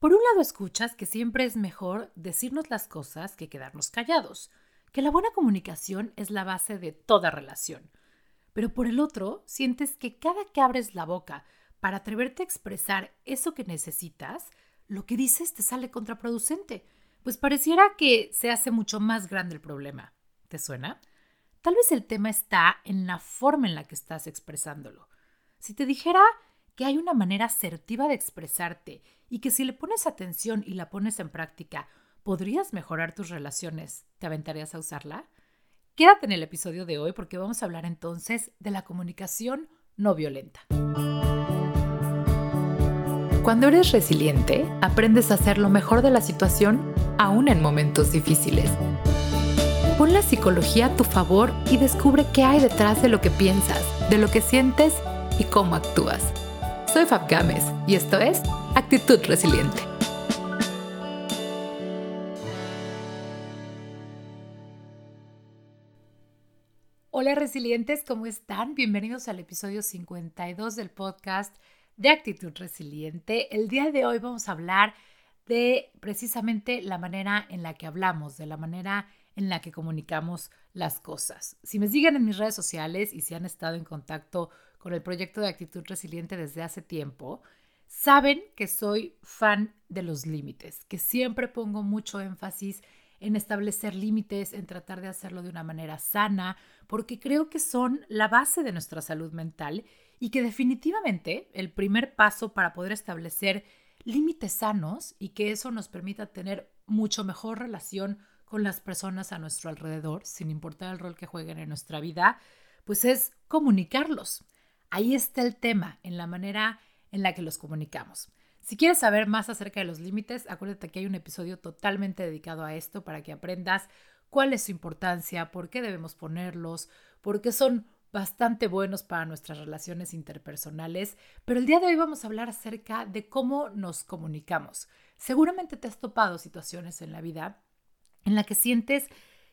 Por un lado escuchas que siempre es mejor decirnos las cosas que quedarnos callados, que la buena comunicación es la base de toda relación. Pero por el otro, sientes que cada que abres la boca para atreverte a expresar eso que necesitas, lo que dices te sale contraproducente, pues pareciera que se hace mucho más grande el problema. ¿Te suena? Tal vez el tema está en la forma en la que estás expresándolo. Si te dijera que hay una manera asertiva de expresarte y que si le pones atención y la pones en práctica, podrías mejorar tus relaciones. ¿Te aventarías a usarla? Quédate en el episodio de hoy porque vamos a hablar entonces de la comunicación no violenta. Cuando eres resiliente, aprendes a hacer lo mejor de la situación aún en momentos difíciles. Pon la psicología a tu favor y descubre qué hay detrás de lo que piensas, de lo que sientes y cómo actúas. Soy Fab Gámez y esto es Actitud Resiliente. Hola resilientes, ¿cómo están? Bienvenidos al episodio 52 del podcast de Actitud Resiliente. El día de hoy vamos a hablar de precisamente la manera en la que hablamos, de la manera en la que comunicamos las cosas. Si me siguen en mis redes sociales y si han estado en contacto con el proyecto de actitud resiliente desde hace tiempo, saben que soy fan de los límites, que siempre pongo mucho énfasis en establecer límites, en tratar de hacerlo de una manera sana, porque creo que son la base de nuestra salud mental y que definitivamente el primer paso para poder establecer límites sanos y que eso nos permita tener mucho mejor relación con las personas a nuestro alrededor, sin importar el rol que jueguen en nuestra vida, pues es comunicarlos. Ahí está el tema, en la manera en la que los comunicamos. Si quieres saber más acerca de los límites, acuérdate que hay un episodio totalmente dedicado a esto para que aprendas cuál es su importancia, por qué debemos ponerlos, por qué son bastante buenos para nuestras relaciones interpersonales, pero el día de hoy vamos a hablar acerca de cómo nos comunicamos. Seguramente te has topado situaciones en la vida en la que sientes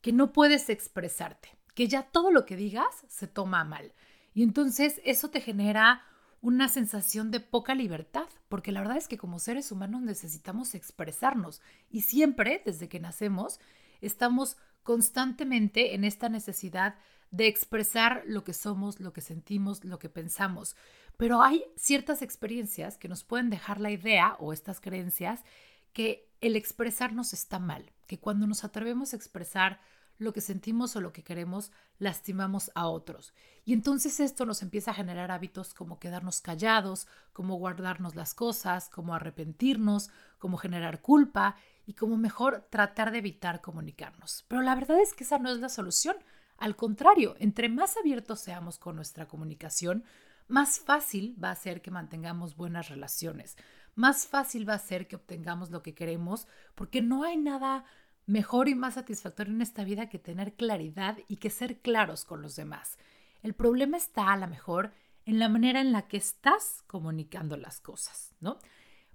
que no puedes expresarte, que ya todo lo que digas se toma mal, y entonces eso te genera una sensación de poca libertad, porque la verdad es que como seres humanos necesitamos expresarnos y siempre, desde que nacemos, estamos constantemente en esta necesidad de expresar lo que somos, lo que sentimos, lo que pensamos. Pero hay ciertas experiencias que nos pueden dejar la idea o estas creencias que el expresarnos está mal, que cuando nos atrevemos a expresar lo que sentimos o lo que queremos, lastimamos a otros. Y entonces esto nos empieza a generar hábitos como quedarnos callados, como guardarnos las cosas, como arrepentirnos, como generar culpa y como mejor tratar de evitar comunicarnos. Pero la verdad es que esa no es la solución. Al contrario, entre más abiertos seamos con nuestra comunicación, más fácil va a ser que mantengamos buenas relaciones, más fácil va a ser que obtengamos lo que queremos, porque no hay nada mejor y más satisfactorio en esta vida que tener claridad y que ser claros con los demás. El problema está a lo mejor en la manera en la que estás comunicando las cosas, ¿no?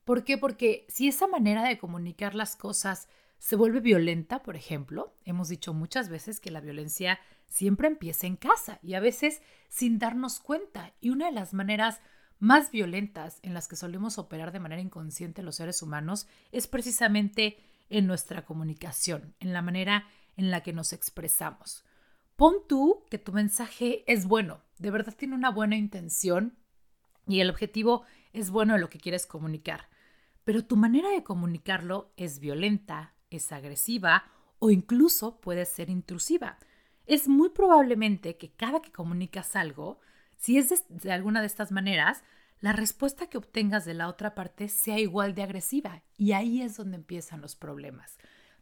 ¿Por qué? Porque si esa manera de comunicar las cosas se vuelve violenta, por ejemplo, hemos dicho muchas veces que la violencia siempre empieza en casa y a veces sin darnos cuenta. Y una de las maneras más violentas en las que solemos operar de manera inconsciente los seres humanos es precisamente en nuestra comunicación, en la manera en la que nos expresamos. Pon tú que tu mensaje es bueno, de verdad tiene una buena intención y el objetivo es bueno de lo que quieres comunicar, pero tu manera de comunicarlo es violenta, es agresiva o incluso puede ser intrusiva. Es muy probablemente que cada que comunicas algo, si es de, de alguna de estas maneras, la respuesta que obtengas de la otra parte sea igual de agresiva y ahí es donde empiezan los problemas.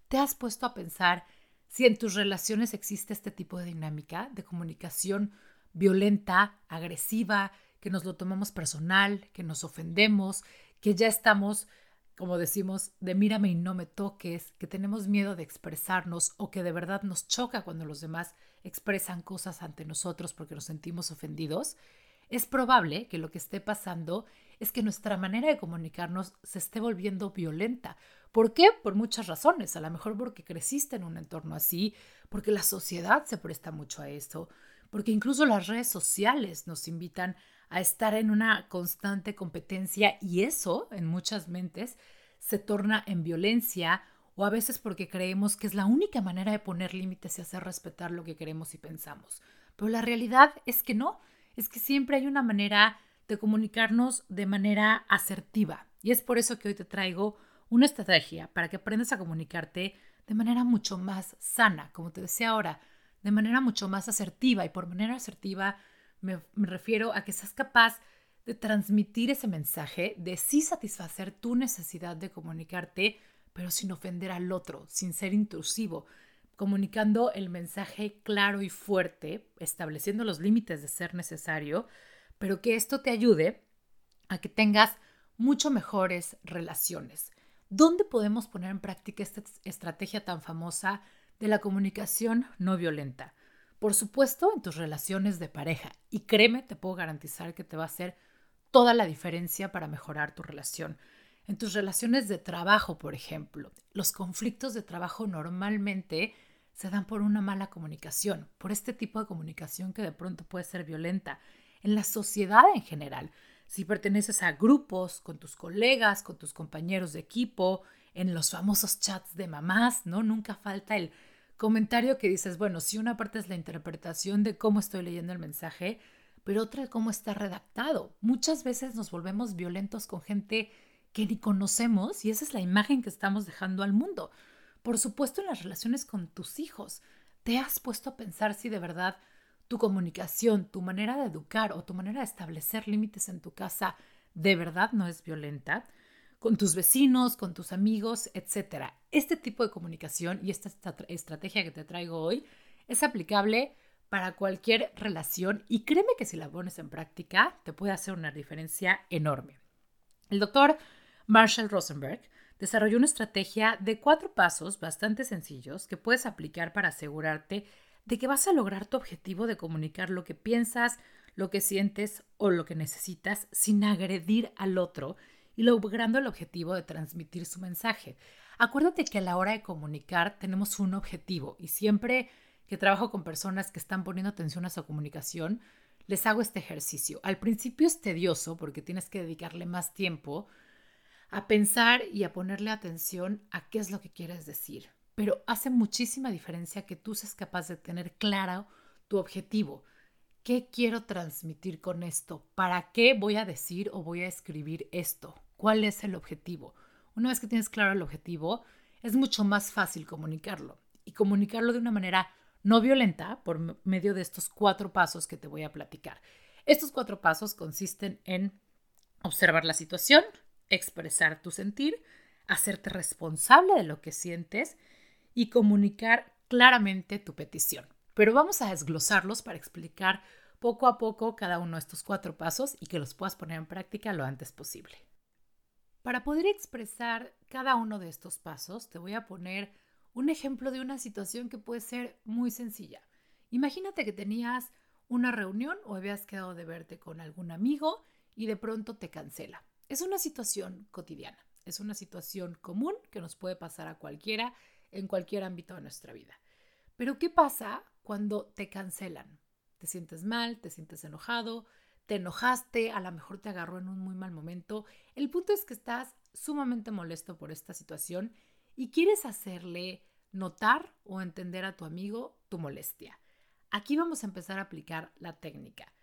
¿Te has puesto a pensar si en tus relaciones existe este tipo de dinámica de comunicación violenta, agresiva, que nos lo tomamos personal, que nos ofendemos, que ya estamos, como decimos, de mírame y no me toques, que tenemos miedo de expresarnos o que de verdad nos choca cuando los demás expresan cosas ante nosotros porque nos sentimos ofendidos? Es probable que lo que esté pasando es que nuestra manera de comunicarnos se esté volviendo violenta. ¿Por qué? Por muchas razones. A lo mejor porque creciste en un entorno así, porque la sociedad se presta mucho a esto, porque incluso las redes sociales nos invitan a estar en una constante competencia y eso en muchas mentes se torna en violencia o a veces porque creemos que es la única manera de poner límites y hacer respetar lo que queremos y pensamos. Pero la realidad es que no, es que siempre hay una manera de comunicarnos de manera asertiva. Y es por eso que hoy te traigo una estrategia para que aprendas a comunicarte de manera mucho más sana, como te decía ahora, de manera mucho más asertiva. Y por manera asertiva me, me refiero a que seas capaz de transmitir ese mensaje, de sí satisfacer tu necesidad de comunicarte, pero sin ofender al otro, sin ser intrusivo, comunicando el mensaje claro y fuerte, estableciendo los límites de ser necesario, pero que esto te ayude a que tengas mucho mejores relaciones. ¿Dónde podemos poner en práctica esta estrategia tan famosa de la comunicación no violenta? Por supuesto, en tus relaciones de pareja. Y créeme, te puedo garantizar que te va a hacer toda la diferencia para mejorar tu relación. En tus relaciones de trabajo, por ejemplo, los conflictos de trabajo normalmente se dan por una mala comunicación, por este tipo de comunicación que de pronto puede ser violenta. En la sociedad en general, si perteneces a grupos, con tus colegas, con tus compañeros de equipo, en los famosos chats de mamás, ¿no? Nunca falta el comentario que dices, bueno, si una parte es la interpretación de cómo estoy leyendo el mensaje, pero otra cómo está redactado. Muchas veces nos volvemos violentos con gente que ni conocemos y esa es la imagen que estamos dejando al mundo. Por supuesto, en las relaciones con tus hijos, ¿te has puesto a pensar si de verdad tu comunicación, tu manera de educar o tu manera de establecer límites en tu casa de verdad no es violenta? Con tus vecinos, con tus amigos, etc. Este tipo de comunicación y esta estrategia que te traigo hoy es aplicable para cualquier relación y créeme que si la pones en práctica te puede hacer una diferencia enorme. El doctor Marshall Rosenberg desarrolló una estrategia de cuatro pasos bastante sencillos que puedes aplicar para asegurarte de que vas a lograr tu objetivo de comunicar lo que piensas, lo que sientes o lo que necesitas sin agredir al otro y logrando el objetivo de transmitir su mensaje. Acuérdate que a la hora de comunicar tenemos un objetivo y siempre que trabajo con personas que están poniendo atención a su comunicación, les hago este ejercicio. Al principio es tedioso porque tienes que dedicarle más tiempo a pensar y a ponerle atención a qué es lo que quieres decir. Pero hace muchísima diferencia que tú seas capaz de tener claro tu objetivo. ¿Qué quiero transmitir con esto? ¿Para qué voy a decir o voy a escribir esto? ¿Cuál es el objetivo? Una vez que tienes claro el objetivo, es mucho más fácil comunicarlo y comunicarlo de una manera no violenta por medio de estos cuatro pasos que te voy a platicar. Estos cuatro pasos consisten en observar la situación, expresar tu sentir, hacerte responsable de lo que sientes y comunicar claramente tu petición. Pero vamos a desglosarlos para explicar poco a poco cada uno de estos cuatro pasos y que los puedas poner en práctica lo antes posible. Para poder expresar cada uno de estos pasos, te voy a poner un ejemplo de una situación que puede ser muy sencilla. Imagínate que tenías una reunión o habías quedado de verte con algún amigo y de pronto te cancela. Es una situación cotidiana, es una situación común que nos puede pasar a cualquiera en cualquier ámbito de nuestra vida. Pero ¿qué pasa cuando te cancelan? Te sientes mal, te sientes enojado, te enojaste, a lo mejor te agarró en un muy mal momento. El punto es que estás sumamente molesto por esta situación y quieres hacerle notar o entender a tu amigo tu molestia. Aquí vamos a empezar a aplicar la técnica.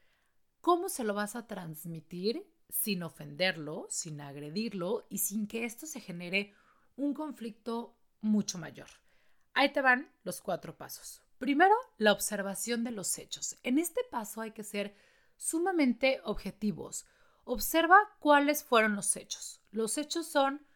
¿Cómo se lo vas a transmitir sin ofenderlo, sin agredirlo y sin que esto se genere un conflicto mucho mayor? Ahí te van los cuatro pasos. Primero, la observación de los hechos. En este paso hay que ser sumamente objetivos. Observa cuáles fueron los hechos. Los hechos son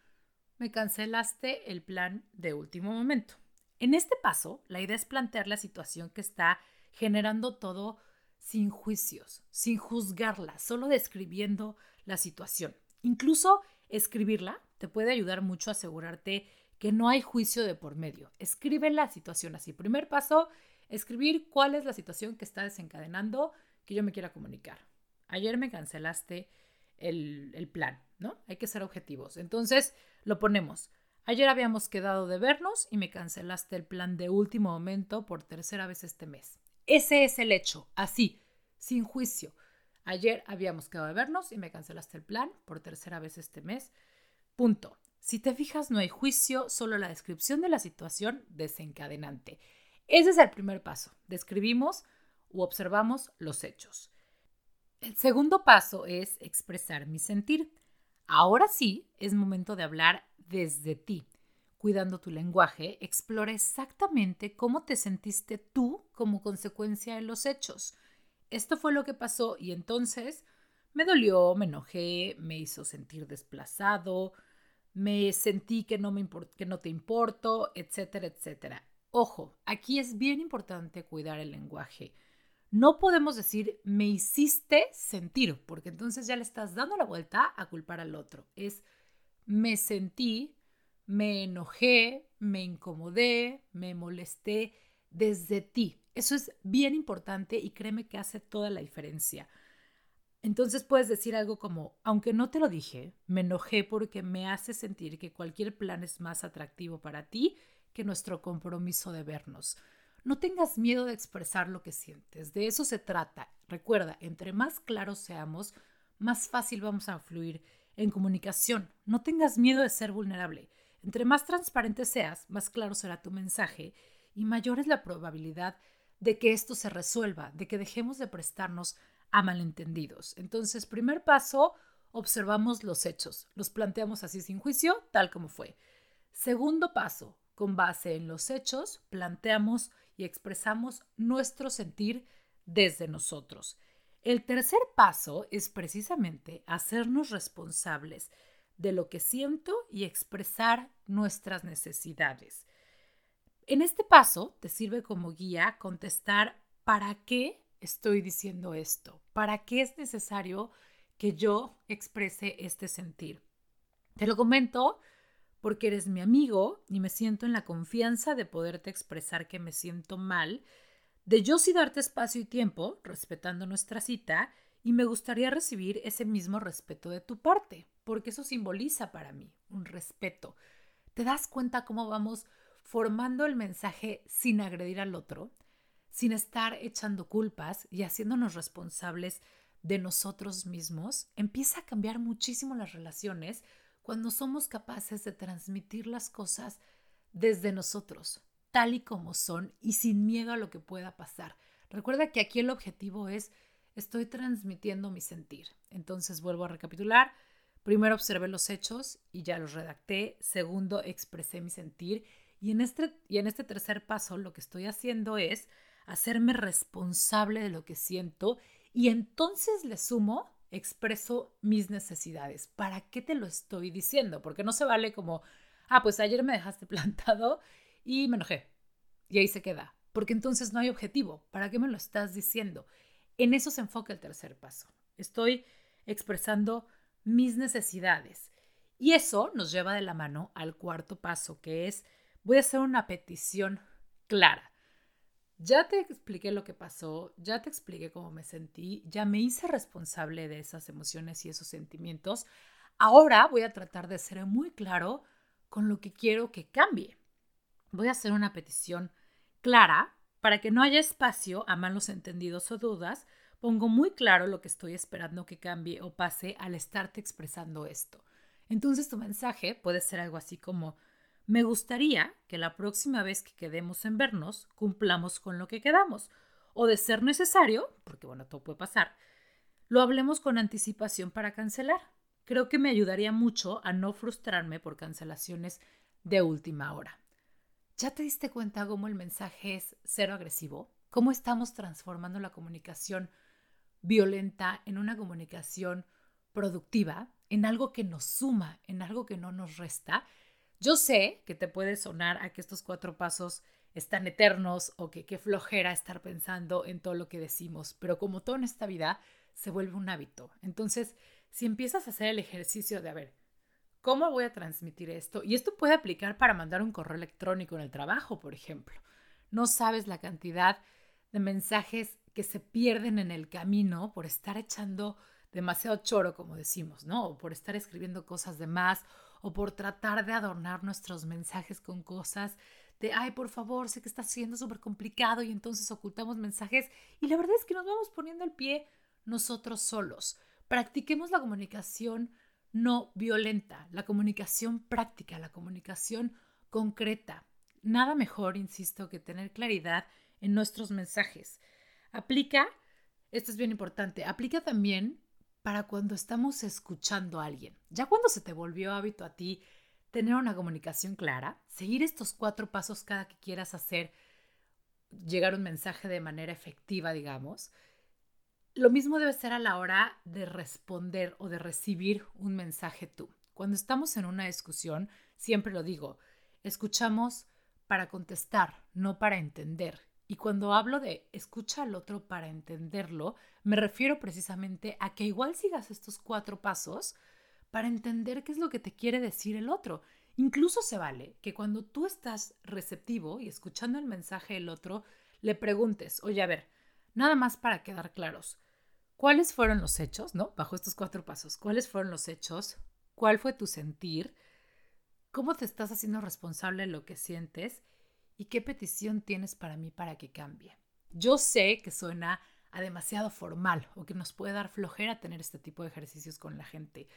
me cancelaste el plan de último momento. En este paso, la idea es plantear la situación que está generando todo sin juicios, sin juzgarla, solo describiendo la situación. Incluso escribirla te puede ayudar mucho a asegurarte que no hay juicio de por medio. Escribe la situación así. Primer paso, escribir cuál es la situación que está desencadenando que yo me quiera comunicar. Ayer me cancelaste el, el plan, ¿no? Hay que ser objetivos. Entonces, lo ponemos. Ayer habíamos quedado de vernos y me cancelaste el plan de último momento por tercera vez este mes. Ese es el hecho, así, sin juicio. Ayer habíamos quedado de vernos y me cancelaste el plan por tercera vez este mes. Punto. Si te fijas, no hay juicio, solo la descripción de la situación desencadenante. Ese es el primer paso. Describimos u observamos los hechos. El segundo paso es expresar mi sentir. Ahora sí, es momento de hablar desde ti. Cuidando tu lenguaje, explora exactamente cómo te sentiste tú como consecuencia de los hechos. Esto fue lo que pasó y entonces me dolió, me enojé, me hizo sentir desplazado, me sentí que no, me que no te importo, etcétera, etcétera. Ojo, aquí es bien importante cuidar el lenguaje. No podemos decir me hiciste sentir, porque entonces ya le estás dando la vuelta a culpar al otro. Es me sentí, me enojé, me incomodé, me molesté desde ti. Eso es bien importante y créeme que hace toda la diferencia. Entonces puedes decir algo como, aunque no te lo dije, me enojé porque me hace sentir que cualquier plan es más atractivo para ti que nuestro compromiso de vernos. No tengas miedo de expresar lo que sientes, de eso se trata. Recuerda, entre más claros seamos, más fácil vamos a fluir en comunicación. No tengas miedo de ser vulnerable. Entre más transparente seas, más claro será tu mensaje y mayor es la probabilidad de que esto se resuelva, de que dejemos de prestarnos a malentendidos. Entonces, primer paso, observamos los hechos, los planteamos así sin juicio, tal como fue. Segundo paso, con base en los hechos, planteamos y expresamos nuestro sentir desde nosotros. El tercer paso es precisamente hacernos responsables de lo que siento y expresar nuestras necesidades. En este paso te sirve como guía contestar ¿para qué estoy diciendo esto? ¿Para qué es necesario que yo exprese este sentir? Te lo comento porque eres mi amigo y me siento en la confianza de poderte expresar que me siento mal, de yo sí darte espacio y tiempo, respetando nuestra cita, y me gustaría recibir ese mismo respeto de tu parte, porque eso simboliza para mí un respeto. ¿Te das cuenta cómo vamos formando el mensaje sin agredir al otro? sin estar echando culpas y haciéndonos responsables de nosotros mismos, empieza a cambiar muchísimo las relaciones cuando somos capaces de transmitir las cosas desde nosotros, tal y como son y sin miedo a lo que pueda pasar. Recuerda que aquí el objetivo es, estoy transmitiendo mi sentir. Entonces vuelvo a recapitular. Primero observé los hechos y ya los redacté. Segundo, expresé mi sentir. Y en este, y en este tercer paso lo que estoy haciendo es hacerme responsable de lo que siento y entonces le sumo, expreso mis necesidades. ¿Para qué te lo estoy diciendo? Porque no se vale como, ah, pues ayer me dejaste plantado y me enojé. Y ahí se queda. Porque entonces no hay objetivo. ¿Para qué me lo estás diciendo? En eso se enfoca el tercer paso. Estoy expresando mis necesidades. Y eso nos lleva de la mano al cuarto paso, que es, voy a hacer una petición clara. Ya te expliqué lo que pasó, ya te expliqué cómo me sentí, ya me hice responsable de esas emociones y esos sentimientos. Ahora voy a tratar de ser muy claro con lo que quiero que cambie. Voy a hacer una petición clara para que no haya espacio a malos entendidos o dudas. Pongo muy claro lo que estoy esperando que cambie o pase al estarte expresando esto. Entonces tu mensaje puede ser algo así como, me gustaría que la próxima vez que quedemos en vernos cumplamos con lo que quedamos. O de ser necesario, porque bueno, todo puede pasar, lo hablemos con anticipación para cancelar. Creo que me ayudaría mucho a no frustrarme por cancelaciones de última hora. ¿Ya te diste cuenta cómo el mensaje es cero agresivo? ¿Cómo estamos transformando la comunicación violenta en una comunicación productiva, en algo que nos suma, en algo que no nos resta? Yo sé que te puede sonar a que estos cuatro pasos están eternos o que qué flojera estar pensando en todo lo que decimos, pero como todo en esta vida se vuelve un hábito. Entonces, si empiezas a hacer el ejercicio de, a ver, ¿cómo voy a transmitir esto? Y esto puede aplicar para mandar un correo electrónico en el trabajo, por ejemplo. No sabes la cantidad de mensajes que se pierden en el camino por estar echando demasiado choro, como decimos, ¿no? O por estar escribiendo cosas de más o por tratar de adornar nuestros mensajes con cosas de, ay, por favor, sé que está siendo súper complicado y entonces ocultamos mensajes y la verdad es que nos vamos poniendo el pie nosotros solos. Practiquemos la comunicación no violenta, la comunicación práctica, la comunicación concreta. Nada mejor, insisto, que tener claridad en nuestros mensajes. Aplica, esto es bien importante, aplica también para cuando estamos escuchando a alguien. Ya cuando se te volvió hábito a ti tener una comunicación clara, seguir estos cuatro pasos cada que quieras hacer, llegar un mensaje de manera efectiva, digamos, lo mismo debe ser a la hora de responder o de recibir un mensaje tú. Cuando estamos en una discusión, siempre lo digo, escuchamos para contestar, no para entender. Y cuando hablo de escucha al otro para entenderlo, me refiero precisamente a que igual sigas estos cuatro pasos para entender qué es lo que te quiere decir el otro. Incluso se vale que cuando tú estás receptivo y escuchando el mensaje del otro, le preguntes, oye, a ver, nada más para quedar claros, ¿Cuáles fueron los hechos, no? Bajo estos cuatro pasos, ¿cuáles fueron los hechos? ¿Cuál fue tu sentir? ¿Cómo te estás haciendo responsable de lo que sientes? ¿Y qué petición tienes para mí para que cambie? Yo sé que suena a demasiado formal o que nos puede dar flojera tener este tipo de ejercicios con la gente,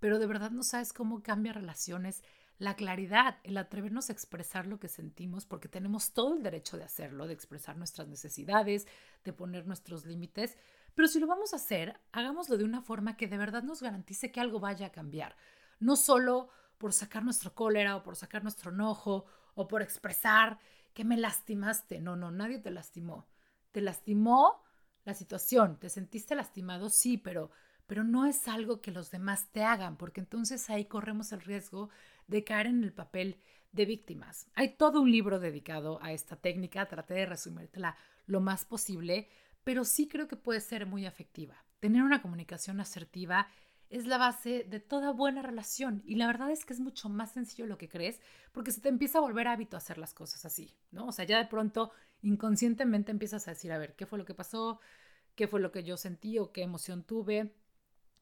pero de verdad no sabes cómo cambia relaciones la claridad, el atrevernos a expresar lo que sentimos, porque tenemos todo el derecho de hacerlo, de expresar nuestras necesidades, de poner nuestros límites, pero si lo vamos a hacer, hagámoslo de una forma que de verdad nos garantice que algo vaya a cambiar. No solo por sacar nuestro cólera o por sacar nuestro enojo o por expresar que me lastimaste. No, no, nadie te lastimó. Te lastimó la situación, te sentiste lastimado, sí, pero, pero no es algo que los demás te hagan, porque entonces ahí corremos el riesgo de caer en el papel de víctimas. Hay todo un libro dedicado a esta técnica, traté de resumírtela lo más posible, pero sí creo que puede ser muy efectiva. Tener una comunicación asertiva es la base de toda buena relación y la verdad es que es mucho más sencillo lo que crees porque se te empieza a volver hábito hacer las cosas así, ¿no? O sea, ya de pronto inconscientemente empiezas a decir, a ver, ¿qué fue lo que pasó? ¿Qué fue lo que yo sentí o qué emoción tuve?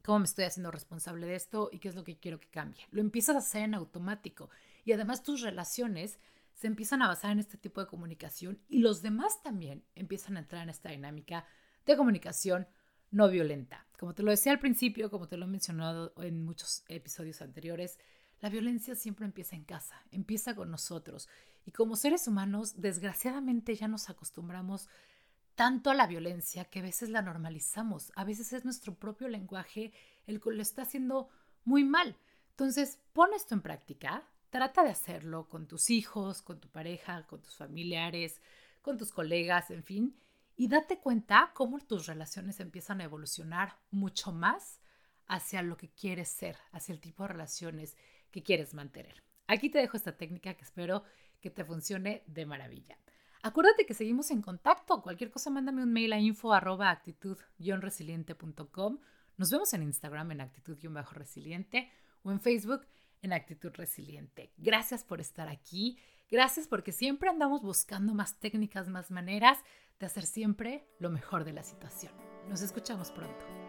¿Cómo me estoy haciendo responsable de esto y qué es lo que quiero que cambie? Lo empiezas a hacer en automático y además tus relaciones se empiezan a basar en este tipo de comunicación y los demás también empiezan a entrar en esta dinámica de comunicación no violenta. Como te lo decía al principio, como te lo he mencionado en muchos episodios anteriores, la violencia siempre empieza en casa, empieza con nosotros. Y como seres humanos, desgraciadamente ya nos acostumbramos tanto a la violencia que a veces la normalizamos. A veces es nuestro propio lenguaje el que lo está haciendo muy mal. Entonces, pon esto en práctica, Trata de hacerlo con tus hijos, con tu pareja, con tus familiares, con tus colegas, en fin, y date cuenta cómo tus relaciones empiezan a evolucionar mucho más hacia lo que quieres ser, hacia el tipo de relaciones que quieres mantener. Aquí te dejo esta técnica que espero que te funcione de maravilla. Acuérdate que seguimos en contacto. Cualquier cosa, mándame un mail a info resilientecom Nos vemos en Instagram en actitud-resiliente o en Facebook en actitud resiliente. Gracias por estar aquí. Gracias porque siempre andamos buscando más técnicas, más maneras de hacer siempre lo mejor de la situación. Nos escuchamos pronto.